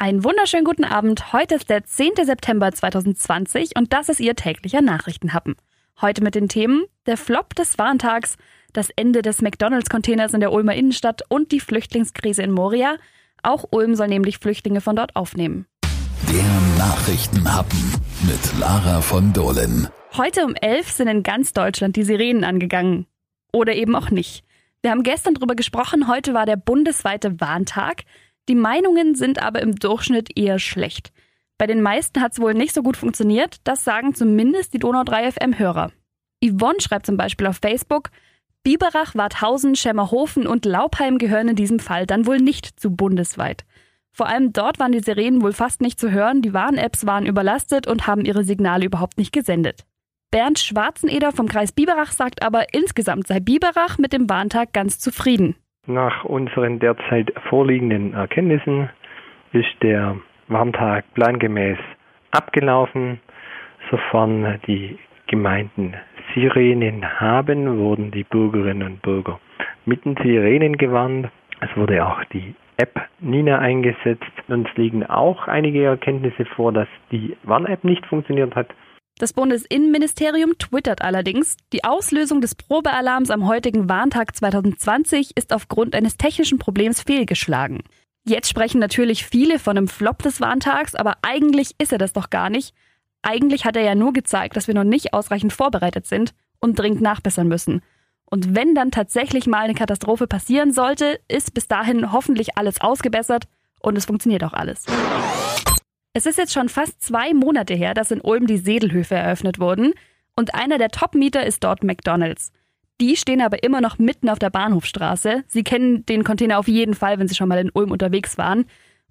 Einen wunderschönen guten Abend. Heute ist der 10. September 2020 und das ist Ihr täglicher Nachrichtenhappen. Heute mit den Themen der Flop des Warntags, das Ende des McDonalds-Containers in der Ulmer Innenstadt und die Flüchtlingskrise in Moria. Auch Ulm soll nämlich Flüchtlinge von dort aufnehmen. Der Nachrichtenhappen mit Lara von Dohlen. Heute um 11 sind in ganz Deutschland die Sirenen angegangen. Oder eben auch nicht. Wir haben gestern darüber gesprochen, heute war der bundesweite Warntag. Die Meinungen sind aber im Durchschnitt eher schlecht. Bei den meisten hat es wohl nicht so gut funktioniert, das sagen zumindest die Donau 3 FM-Hörer. Yvonne schreibt zum Beispiel auf Facebook, Biberach, Warthausen, Schemmerhofen und Laubheim gehören in diesem Fall dann wohl nicht zu bundesweit. Vor allem dort waren die Sirenen wohl fast nicht zu hören, die Warn-Apps waren überlastet und haben ihre Signale überhaupt nicht gesendet. Bernd Schwarzeneder vom Kreis Biberach sagt aber, insgesamt sei Biberach mit dem Warntag ganz zufrieden. Nach unseren derzeit vorliegenden Erkenntnissen ist der Warntag plangemäß abgelaufen. Sofern die Gemeinden Sirenen haben, wurden die Bürgerinnen und Bürger mit den Sirenen gewarnt. Es wurde auch die App Nina eingesetzt. Uns liegen auch einige Erkenntnisse vor, dass die Warn-App nicht funktioniert hat. Das Bundesinnenministerium twittert allerdings, die Auslösung des Probealarms am heutigen Warntag 2020 ist aufgrund eines technischen Problems fehlgeschlagen. Jetzt sprechen natürlich viele von einem Flop des Warntags, aber eigentlich ist er das doch gar nicht. Eigentlich hat er ja nur gezeigt, dass wir noch nicht ausreichend vorbereitet sind und dringend nachbessern müssen. Und wenn dann tatsächlich mal eine Katastrophe passieren sollte, ist bis dahin hoffentlich alles ausgebessert und es funktioniert auch alles. Es ist jetzt schon fast zwei Monate her, dass in Ulm die Sedelhöfe eröffnet wurden und einer der Top-Mieter ist dort McDonald's. Die stehen aber immer noch mitten auf der Bahnhofstraße. Sie kennen den Container auf jeden Fall, wenn sie schon mal in Ulm unterwegs waren.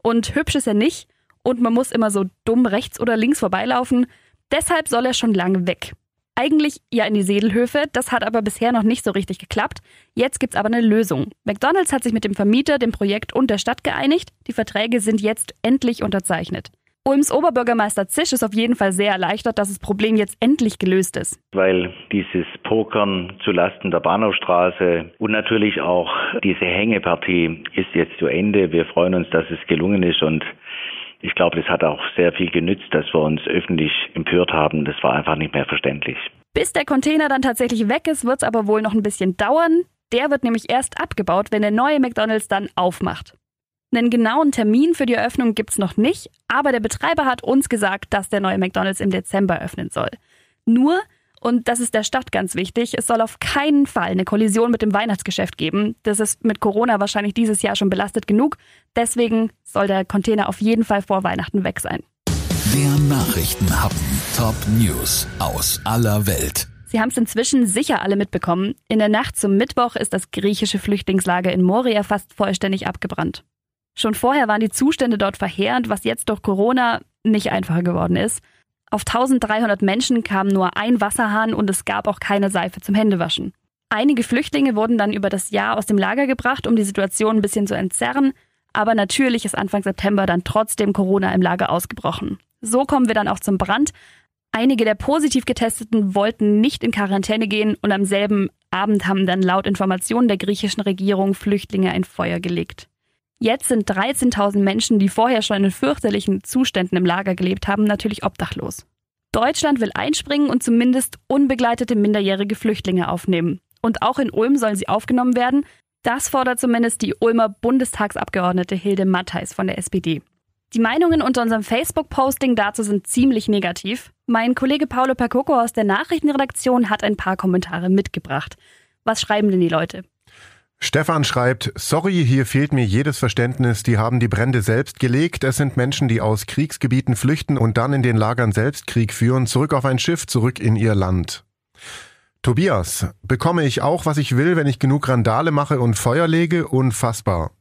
Und hübsch ist er nicht und man muss immer so dumm rechts oder links vorbeilaufen. Deshalb soll er schon lange weg. Eigentlich ja in die Sedelhöfe, das hat aber bisher noch nicht so richtig geklappt. Jetzt gibt's aber eine Lösung. McDonald's hat sich mit dem Vermieter, dem Projekt und der Stadt geeinigt. Die Verträge sind jetzt endlich unterzeichnet. Ulms Oberbürgermeister Zisch ist auf jeden Fall sehr erleichtert, dass das Problem jetzt endlich gelöst ist. Weil dieses Pokern zulasten der Bahnhofstraße und natürlich auch diese Hängepartie ist jetzt zu Ende. Wir freuen uns, dass es gelungen ist und ich glaube, das hat auch sehr viel genützt, dass wir uns öffentlich empört haben. Das war einfach nicht mehr verständlich. Bis der Container dann tatsächlich weg ist, wird es aber wohl noch ein bisschen dauern. Der wird nämlich erst abgebaut, wenn der neue McDonald's dann aufmacht. Einen genauen Termin für die Eröffnung gibt's noch nicht, aber der Betreiber hat uns gesagt, dass der neue McDonald's im Dezember öffnen soll. Nur, und das ist der Stadt ganz wichtig, es soll auf keinen Fall eine Kollision mit dem Weihnachtsgeschäft geben. Das ist mit Corona wahrscheinlich dieses Jahr schon belastet genug. Deswegen soll der Container auf jeden Fall vor Weihnachten weg sein. Der Nachrichtenhappen Top News aus aller Welt. Sie haben es inzwischen sicher alle mitbekommen. In der Nacht zum Mittwoch ist das griechische Flüchtlingslager in Moria fast vollständig abgebrannt. Schon vorher waren die Zustände dort verheerend, was jetzt durch Corona nicht einfacher geworden ist. Auf 1300 Menschen kam nur ein Wasserhahn und es gab auch keine Seife zum Händewaschen. Einige Flüchtlinge wurden dann über das Jahr aus dem Lager gebracht, um die Situation ein bisschen zu entzerren, aber natürlich ist Anfang September dann trotzdem Corona im Lager ausgebrochen. So kommen wir dann auch zum Brand. Einige der positiv getesteten wollten nicht in Quarantäne gehen und am selben Abend haben dann laut Informationen der griechischen Regierung Flüchtlinge ein Feuer gelegt. Jetzt sind 13.000 Menschen, die vorher schon in fürchterlichen Zuständen im Lager gelebt haben, natürlich obdachlos. Deutschland will einspringen und zumindest unbegleitete minderjährige Flüchtlinge aufnehmen. Und auch in Ulm sollen sie aufgenommen werden. Das fordert zumindest die Ulmer Bundestagsabgeordnete Hilde Mattheis von der SPD. Die Meinungen unter unserem Facebook-Posting dazu sind ziemlich negativ. Mein Kollege Paolo Percoco aus der Nachrichtenredaktion hat ein paar Kommentare mitgebracht. Was schreiben denn die Leute? Stefan schreibt, sorry, hier fehlt mir jedes Verständnis, die haben die Brände selbst gelegt, es sind Menschen, die aus Kriegsgebieten flüchten und dann in den Lagern selbst Krieg führen, zurück auf ein Schiff, zurück in ihr Land. Tobias, bekomme ich auch, was ich will, wenn ich genug Randale mache und Feuer lege? Unfassbar.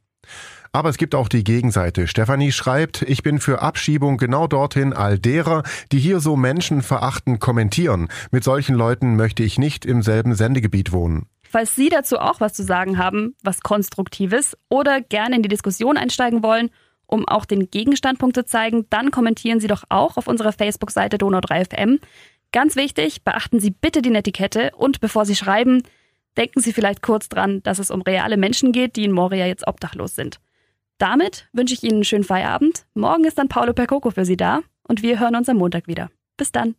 Aber es gibt auch die Gegenseite. Stefanie schreibt, ich bin für Abschiebung genau dorthin all derer, die hier so menschenverachtend kommentieren. Mit solchen Leuten möchte ich nicht im selben Sendegebiet wohnen. Falls Sie dazu auch was zu sagen haben, was Konstruktives oder gerne in die Diskussion einsteigen wollen, um auch den Gegenstandpunkt zu zeigen, dann kommentieren Sie doch auch auf unserer Facebook-Seite Donau3FM. Ganz wichtig, beachten Sie bitte die Netiquette und bevor Sie schreiben, denken Sie vielleicht kurz dran, dass es um reale Menschen geht, die in Moria jetzt obdachlos sind. Damit wünsche ich Ihnen einen schönen Feierabend. Morgen ist dann Paolo Percoco für Sie da und wir hören uns am Montag wieder. Bis dann.